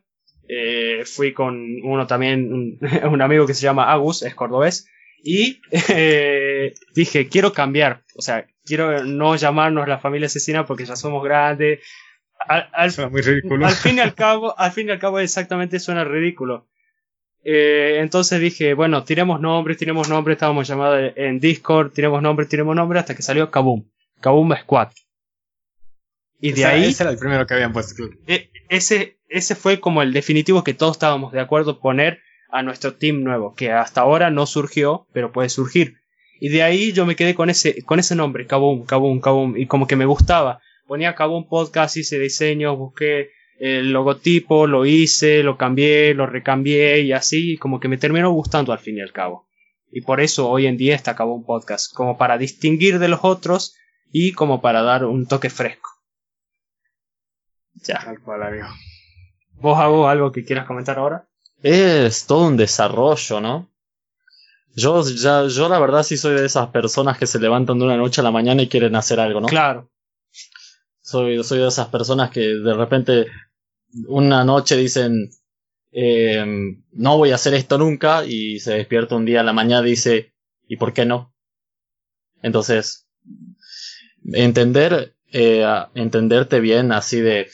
eh, fui con uno también, un, un amigo que se llama Agus, es cordobés, y eh, dije, quiero cambiar. O sea, quiero no llamarnos la familia asesina porque ya somos grandes. Al, al- Suena muy ridículo. al fin y al cabo, al fin y al cabo exactamente suena ridículo. Eh, entonces dije, bueno, tiremos nombres, tiremos nombres, estábamos llamados en Discord, tiremos nombres, tiremos nombres, hasta que salió Kaboom. Kaboom Squad. Y de Ese- ahí, Ese era el primero que habían puesto. e- ese, ese fue como el definitivo que todos estábamos de acuerdo poner a nuestro team nuevo, que hasta ahora no surgió, pero puede surgir. Y de ahí yo me quedé con ese, con ese nombre, Kaboom, Kaboom, Kaboom, y como que me gustaba. Ponía Kaboom Podcast, hice diseños, busqué el logotipo, lo hice, lo cambié, lo recambié y así, como que me terminó gustando al fin y al cabo. Y por eso hoy en día está Kaboom Podcast, como para distinguir de los otros y como para dar un toque fresco. Ya. Tal cual, amigo. ¿Vos hago algo que quieras comentar ahora? Es todo un desarrollo, ¿no? Yo, ya, yo la verdad sí soy de esas personas que se levantan de una noche a la mañana y quieren hacer algo, ¿no? Claro. Soy, soy de esas personas que de repente una noche dicen, eh, no voy a hacer esto nunca y se despierta un día a la mañana y dice, ¿y por qué no? Entonces, entender, eh, entenderte bien así de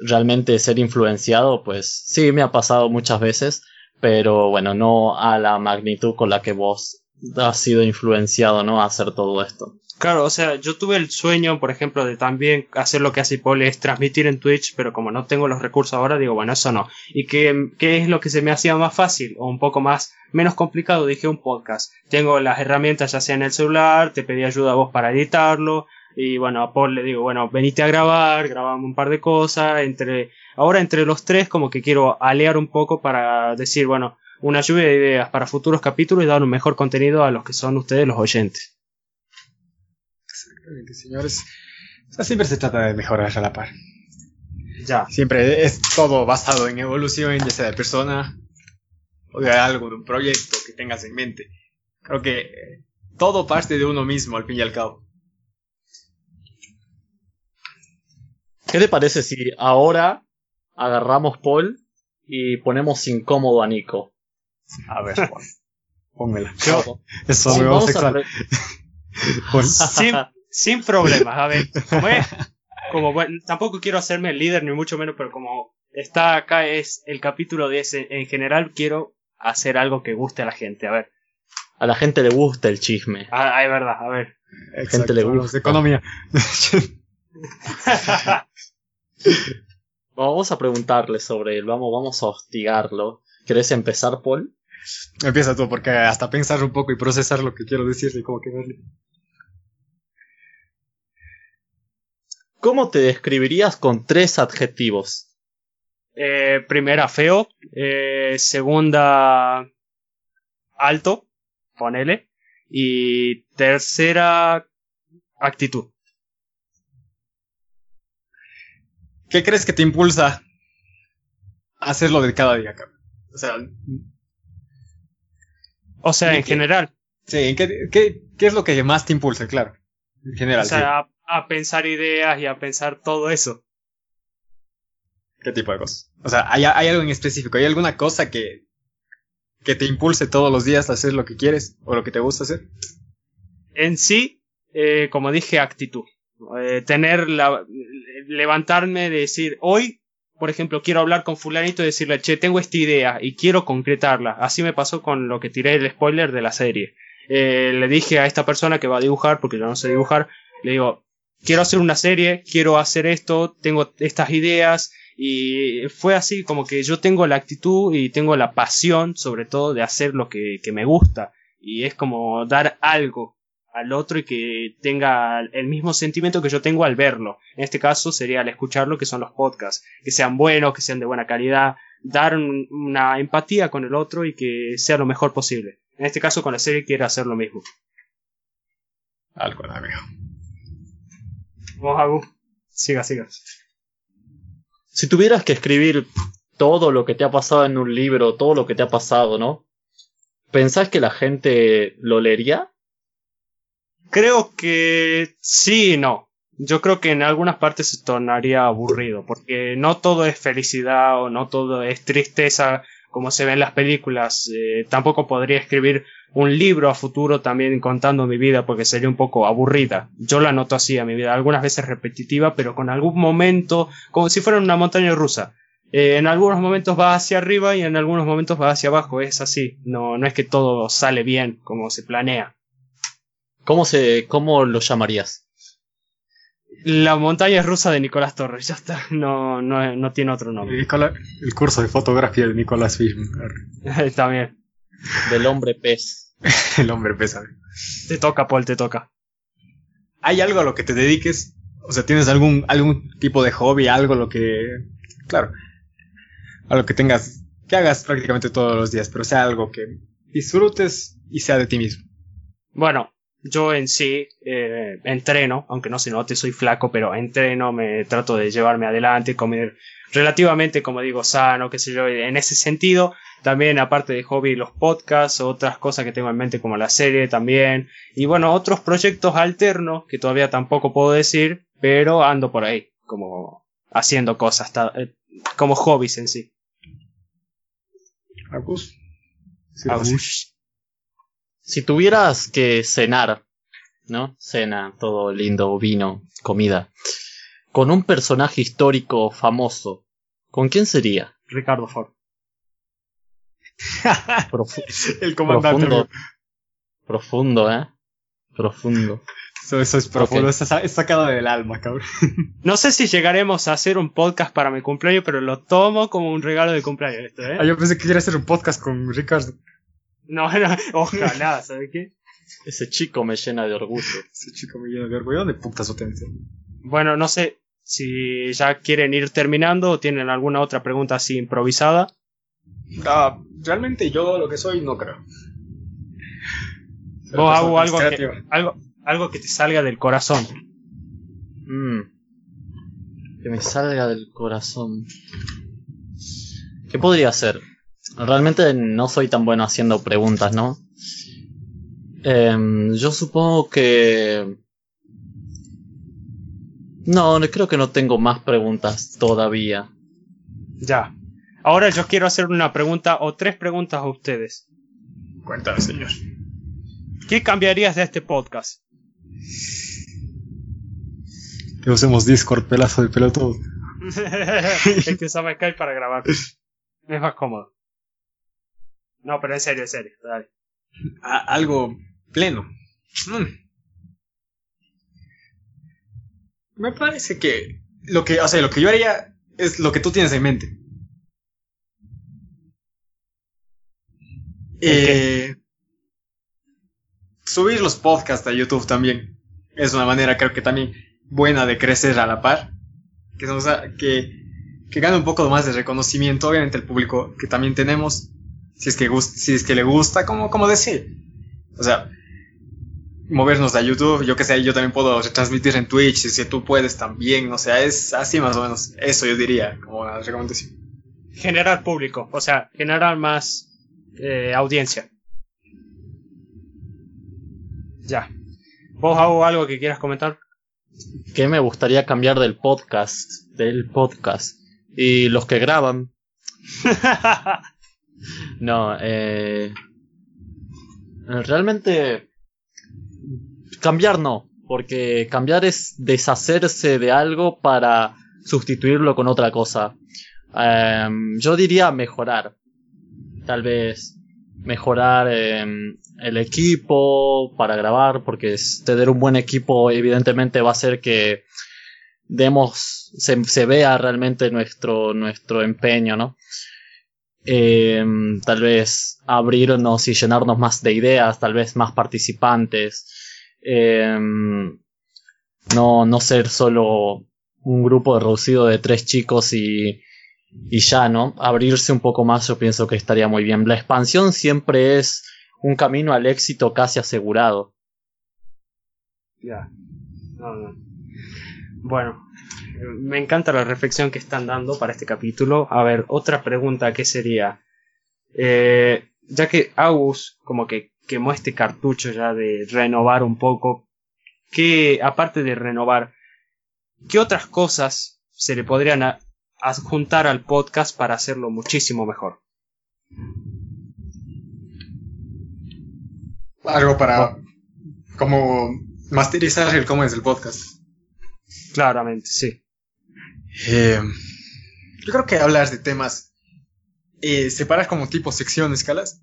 realmente ser influenciado, pues sí, me ha pasado muchas veces, pero bueno, no a la magnitud con la que vos has sido influenciado, ¿no? A hacer todo esto. Claro, o sea, yo tuve el sueño, por ejemplo, de también hacer lo que hace Paul, es transmitir en Twitch, pero como no tengo los recursos ahora, digo, bueno, eso no. ¿Y qué, qué es lo que se me hacía más fácil o un poco más, menos complicado? Dije un podcast. Tengo las herramientas ya sea en el celular, te pedí ayuda a vos para editarlo, y bueno, a Paul le digo, bueno, venite a grabar, grabamos un par de cosas, entre, ahora entre los tres como que quiero alear un poco para decir, bueno, una lluvia de ideas para futuros capítulos y dar un mejor contenido a los que son ustedes los oyentes. Exactamente, señores. O sea, siempre se trata de mejorar a la par. Ya. Siempre es todo basado en evolución, ya sea de persona o de algo, de un proyecto que tengas en mente. Creo que eh, todo parte de uno mismo, al fin y al cabo. ¿Qué te parece si ahora agarramos Paul y ponemos incómodo a Nico? A ver, Juan. Pónmela. Yo- Eso Sí, me vamos a sexual. Juan. sin, sin problemas, a ver, como es, como bueno, tampoco quiero hacerme el líder ni mucho menos, pero como está acá es el capítulo 10 en, en general, quiero hacer algo que guste a la gente, a ver, A la gente le gusta el chisme. ah, es verdad, a ver. Exacto, le gusta. economía. Vamos a preguntarle sobre él, vamos, vamos a hostigarlo. ¿Querés empezar, Paul? Empieza tú, porque hasta pensar un poco y procesar lo que quiero decirle, como que. ¿Cómo te describirías con tres adjetivos? Eh, primera, feo, eh, segunda, alto, ponele, y tercera, actitud. ¿Qué crees que te impulsa a hacerlo de cada día, cabrón? O sea, O sea, ¿Y en qué? general, sí, ¿qué, qué, qué es lo que más te impulsa, claro? En general, o sea, a, a pensar ideas y a pensar todo eso. ¿Qué tipo de cosas? O sea, ¿hay, hay algo en específico? ¿Hay alguna cosa que, que te impulse todos los días a hacer lo que quieres o lo que te gusta hacer? en sí, eh, como dije, actitud. Eh, tener la. Levantarme, de decir, hoy, por ejemplo, quiero hablar con Fulanito y decirle, che, tengo esta idea y quiero concretarla. Así me pasó con lo que tiré el spoiler de la serie. Eh, le dije a esta persona que va a dibujar, porque yo no sé dibujar, le digo, quiero hacer una serie, quiero hacer esto, tengo estas ideas. Y fue así, como que yo tengo la actitud y tengo la pasión, sobre todo, de hacer lo que, que me gusta. Y es como dar algo al otro y que tenga el mismo sentimiento que yo tengo al verlo. En este caso sería al escucharlo, que son los podcasts. Que sean buenos, que sean de buena calidad, dar un- una empatía con el otro y que sea lo mejor posible. En este caso con la serie quiere hacer lo mismo. Algo, amigo. Vamos, Agus. Siga, siga. Si tuvieras que escribir todo lo que te ha pasado en un libro, todo lo que te ha pasado, ¿no? ¿Pensás que la gente lo leería? Creo que sí y no. Yo creo que en algunas partes se tornaría aburrido, porque no todo es felicidad o no todo es tristeza como se ve en las películas. Eh, tampoco podría escribir un libro a futuro también contando mi vida porque sería un poco aburrida. Yo la noto así a mi vida, algunas veces repetitiva, pero con algún momento, como si fuera una montaña rusa. Eh, en algunos momentos va hacia arriba y en algunos momentos va hacia abajo, es así. No, no es que todo sale bien como se planea. ¿Cómo se, cómo lo llamarías? La montaña rusa de Nicolás Torres, ya está, no, no, no tiene otro nombre. El, curso de fotografía de Nicolás Fishman. está bien. Del hombre pez. el hombre pez, Te toca, Paul, te toca. ¿Hay algo a lo que te dediques? O sea, ¿tienes algún, algún tipo de hobby, algo a lo que... Claro, a lo que tengas, que hagas prácticamente todos los días, pero sea algo que disfrutes y sea de ti mismo. Bueno, yo en sí eh, entreno, aunque no se note, soy flaco, pero entreno, me trato de llevarme adelante, comer relativamente, como digo, sano, qué sé yo, en ese sentido. También, aparte de hobby, los podcasts, otras cosas que tengo en mente, como la serie también. Y bueno, otros proyectos alternos que todavía tampoco puedo decir, pero ando por ahí, como haciendo cosas, eh, como hobbies en sí. Agus. Si tuvieras que cenar, ¿no? Cena, todo lindo, vino, comida, con un personaje histórico famoso, ¿con quién sería? Ricardo Ford. El comandante. Profundo, profundo, ¿eh? Profundo. Eso, es profundo, es, sacado del alma, cabrón. No sé si llegaremos a hacer un podcast para mi cumpleaños, pero lo tomo como un regalo de cumpleaños. Esto, ¿eh? Ah, yo pensé que quería hacer un podcast con Ricardo. No, no, ojalá, ¿sabes qué? Ese chico me llena de orgullo. Ese chico me llena de orgullo. ¿Dónde putas o Bueno, no sé si ya quieren ir terminando o tienen alguna otra pregunta así improvisada. Ah, realmente yo lo que soy no creo. Vos hago algo que, algo, algo que te salga del corazón. Mm. Que me salga del corazón. ¿Qué podría ser? Realmente no soy tan bueno haciendo preguntas, ¿no? Em, yo supongo que... No, creo que no tengo más preguntas todavía. Ya. Ahora yo quiero hacer una pregunta o tres preguntas a ustedes. Cuéntame, señor. ¿Qué cambiarías de este podcast? Que usemos Discord, pelazo de pelotudo. es que usaba Skype para grabar. Es más cómodo. No, pero en serio, en serio. Dale. algo pleno. Mm. Me parece que lo que, o sea, lo que yo haría es lo que tú tienes en mente. Eh, subir los podcasts a YouTube también es una manera, creo que también buena de crecer a la par. Que, que, que gane un poco más de reconocimiento, obviamente, el público que también tenemos si es que, si es que le gusta, como, como decir. O sea, movernos a YouTube, yo que sé, yo también puedo retransmitir en Twitch, si es que tú puedes también, o sea, es así más o menos, eso yo diría, como una recomendación. Generar público, o sea, generar más eh, audiencia. Ya. ¿Vos hago algo que quieras comentar? Que me gustaría cambiar del podcast, del podcast. Y los que graban. No, eh, realmente cambiar no, porque cambiar es deshacerse de algo para sustituirlo con otra cosa. Em, yo diría mejorar, tal vez mejorar em, el equipo para grabar, porque tener un buen equipo evidentemente va a hacer que demos, se, se vea realmente nuestro, nuestro empeño, ¿no? Eh, tal vez abrirnos y llenarnos más de ideas, tal vez más participantes, eh, no, no ser solo un grupo reducido de tres chicos y, y ya, ¿no? Abrirse un poco más yo pienso que estaría muy bien. La expansión siempre es un camino al éxito casi asegurado. Ya. No, no. Bueno, me encanta la reflexión que están dando para este capítulo. A ver, otra pregunta que sería, eh, ya que Agus como que quemó este cartucho ya de renovar un poco, ¿qué, aparte de renovar, qué otras cosas se le podrían adjuntar al podcast para hacerlo muchísimo mejor? Algo para como masterizar el cómo es el podcast. Claramente, sí. Eh, yo creo que hablar de temas, eh, separar como tipo sección, escalas.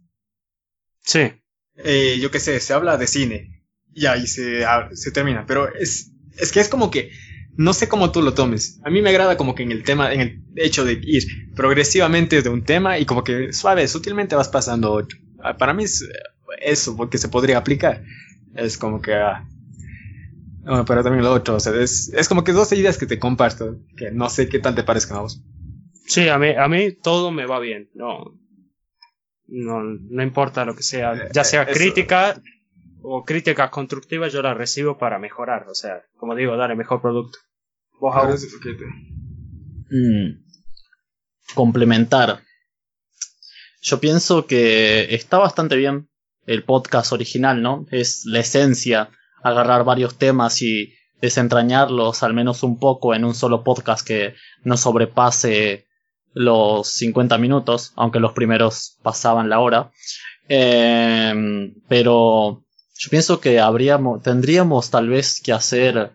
Sí. Eh, yo qué sé, se habla de cine y ahí se, se termina, pero es, es que es como que no sé cómo tú lo tomes. A mí me agrada como que en el tema, en el hecho de ir progresivamente de un tema y como que suave, sutilmente vas pasando otro. Ah, Para mí es eso, porque se podría aplicar. Es como que... ah, pero también lo otro, o sea, es, es como que dos ideas que te comparto, que no sé qué tal te parezcan a vos. Sí, a mí, a mí todo me va bien. No, no, no importa lo que sea. Ya sea crítica o crítica constructiva, yo la recibo para mejorar. O sea, como digo, dar el mejor producto. Vos, que te- Mm. Complementar. Yo pienso que está bastante bien el podcast original, ¿no? Es la esencia, agarrar varios temas y desentrañarlos al menos un poco en un solo podcast que no sobrepase los 50 minutos, aunque los primeros pasaban la hora. Eh, pero yo pienso que habríamos, tendríamos tal vez que hacer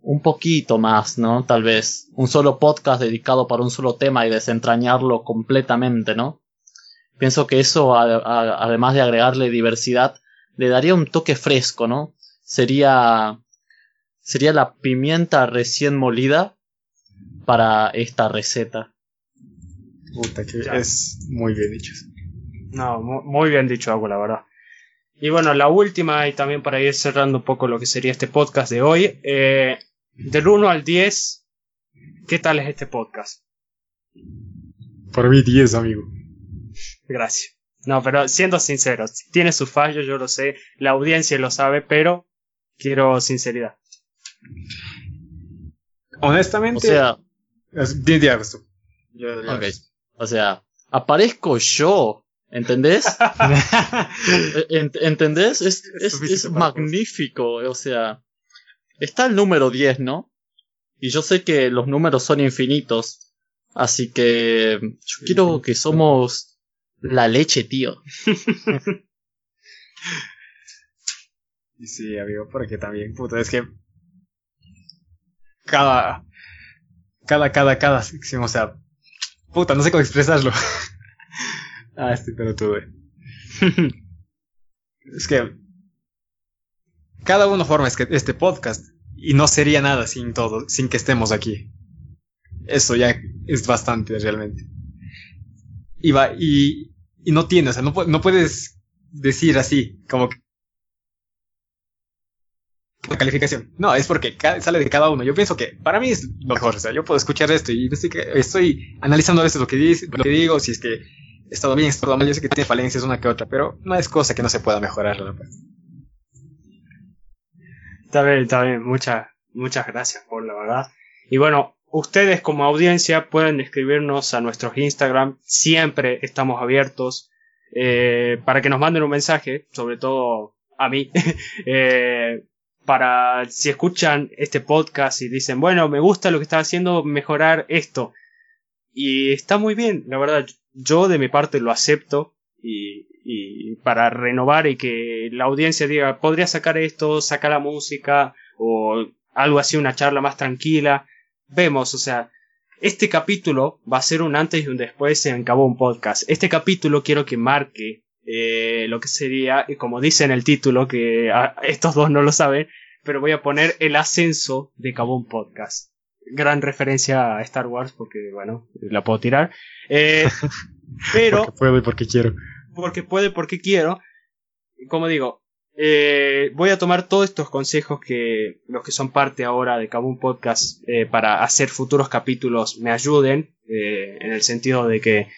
un poquito más, ¿no? Tal vez un solo podcast dedicado para un solo tema y desentrañarlo completamente, ¿no? Pienso que eso, además de agregarle diversidad, le daría un toque fresco, ¿no? Sería, sería la pimienta recién molida para esta receta. Puta, que Ya. es muy bien dicho. No, mu- muy bien dicho, Agus, la verdad. Y bueno, la última, y también para ir cerrando un poco lo que sería este podcast de hoy. eh, del 1 al 10, ¿qué tal es este podcast? Para mí 10, amigo. Gracias. No, pero siendo sinceros, tiene sus fallos, yo lo sé, la audiencia lo sabe, pero quiero sinceridad. Honestamente, O sea, es 10 días tú. Yo- yo- ok. O sea, aparezco yo, ¿entendés? Ent- ¿Entendés? Es, magnífico. O sea, está el número 10, ¿no? Y yo sé que los números son infinitos. Así que yo quiero que somos la leche, tío. Y sí, amigo, porque también, puta, es que cada, cada, cada, cada sección, o sea, puta, no sé cómo expresarlo. ah, este pero tuve. es que cada uno forma es que- este podcast y no sería nada sin todo, sin que estemos aquí. Eso ya es bastante realmente. Y va, y, y no tiene, o sea, no, no puedes decir así, como que la calificación. No, es porque sale de cada uno. Yo pienso que para mí es lo mejor. O sea, yo puedo escuchar esto y estoy, estoy analizando a veces lo que, lo que digo, si es que he estado bien, he estado mal. Yo sé que tiene falencias una que otra, pero no es cosa que no se pueda mejorar. ¿no? Está bien, está bien. Muchas gracias por la verdad. Y bueno, ustedes como audiencia pueden escribirnos a nuestros Instagram. Siempre estamos abiertos eh, para que nos manden un mensaje, sobre todo a mí. eh, para si escuchan este podcast y dicen, bueno, me gusta lo que está haciendo, mejorar esto. Y está muy bien, la verdad. Yo de mi parte lo acepto y, y para renovar y que la audiencia diga, podría sacar esto, sacar la música o algo así, una charla más tranquila. Vemos, o sea, este capítulo va a ser un antes y un después en Cabo un Podcast. Este capítulo quiero que marque eh, lo que sería, y como dice en el título, que ah, estos dos no lo saben, pero voy a poner el ascenso de Cabo un Podcast. Gran referencia a Star Wars, porque bueno, la puedo tirar. Eh, pero Porque puedo y porque quiero. porque puede, porque quiero. Como digo, eh, voy a tomar todos estos consejos que los que son parte ahora de Kabum Podcast eh, para hacer futuros capítulos me ayuden, eh, en el sentido de que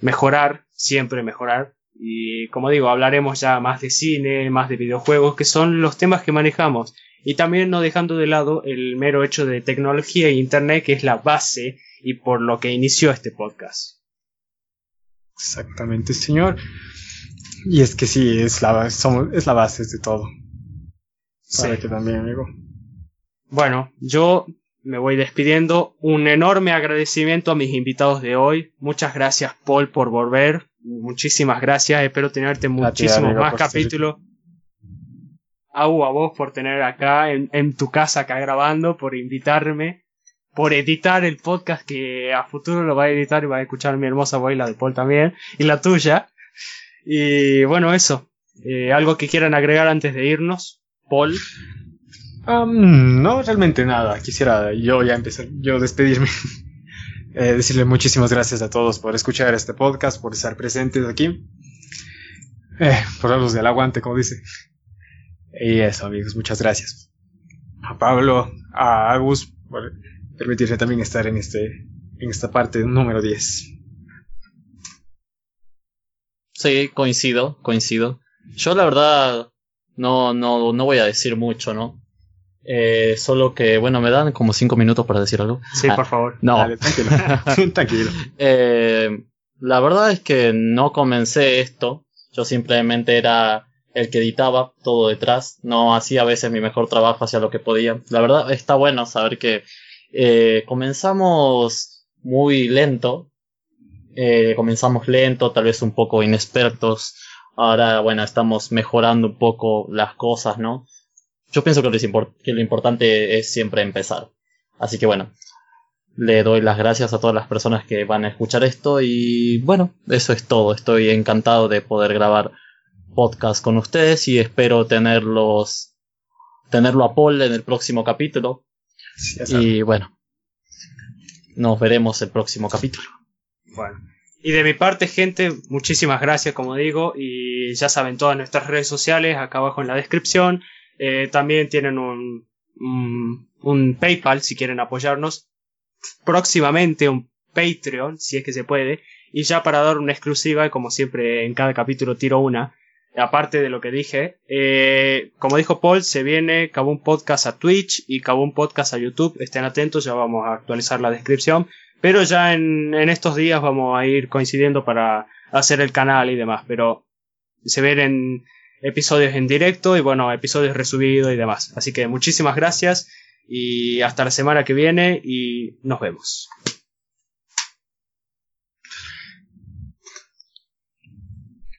mejorar, siempre mejorar, Y como digo, hablaremos ya más de cine, más de videojuegos, que son los temas que manejamos. Y también no dejando de lado el mero hecho de tecnología e Internet, que es la base y por lo que inició este podcast. Exactamente, señor. Y es que sí, es la, es la base de todo. Sí. que también, amigo. Bueno, yo me voy despidiendo. Un enorme agradecimiento a mis invitados de hoy. Muchas gracias, Paul, por volver. Muchísimas gracias. Espero tenerte muchísimos más capítulos. A, a vos por tener acá en, en, tu casa acá grabando, por invitarme, por editar el podcast que a futuro lo va a editar y va a escuchar mi hermosa voz la de Paul también y la tuya. Y bueno, eso. Eh, ¿Algo que quieran agregar antes de irnos? Paul. Um, no, realmente nada. Quisiera yo ya empezar, yo despedirme. eh, decirle muchísimas gracias a todos por escuchar este podcast, por estar presentes aquí. Eh, por darlos del aguante, como dice. Y eso, amigos, muchas gracias. A Pablo, a Agus, por permitirme también estar en, este, en esta parte número 10. Sí, coincido, coincido. Yo la verdad no, no, no voy a decir mucho, ¿no? Eh, solo que, bueno, me dan como cinco minutos para decir algo. Sí, Ah, por favor. No, Dale, tranquilo. tranquilo. Eh, la verdad es que no comencé esto. Yo simplemente era el que editaba todo detrás. No hacía a veces mi mejor trabajo, hacía lo que podía. La verdad está bueno saber que eh, comenzamos muy lento. Eh, comenzamos lento, tal vez un poco inexpertos. Ahora, bueno, estamos mejorando un poco las cosas, ¿no? Yo pienso que lo, impor- que lo importante es siempre empezar. Así que bueno, le doy las gracias a todas las personas que van a escuchar esto y bueno, eso es todo. Estoy encantado de poder grabar podcast con ustedes y espero tenerlos tenerlo a Paul en el próximo capítulo Sí, y bueno, nos veremos el próximo capítulo. Bueno. Y de mi parte, gente, muchísimas gracias, como digo, y ya saben, todas nuestras redes sociales, acá abajo en la descripción. Eh, también tienen un, un, un PayPal si quieren apoyarnos. Próximamente un Patreon, si es que se puede. Y ya para dar una exclusiva, como siempre en cada capítulo tiro una, aparte de lo que dije, eh, como dijo Paul, se viene Kabum Podcast a Twitch y Kabum Podcast a YouTube. Estén atentos, ya vamos a actualizar la descripción. Pero ya en, en estos días vamos a ir coincidiendo para hacer el canal y demás. Pero se ven episodios en directo y bueno, episodios resubidos y demás. Así que muchísimas gracias y hasta la semana que viene y nos vemos.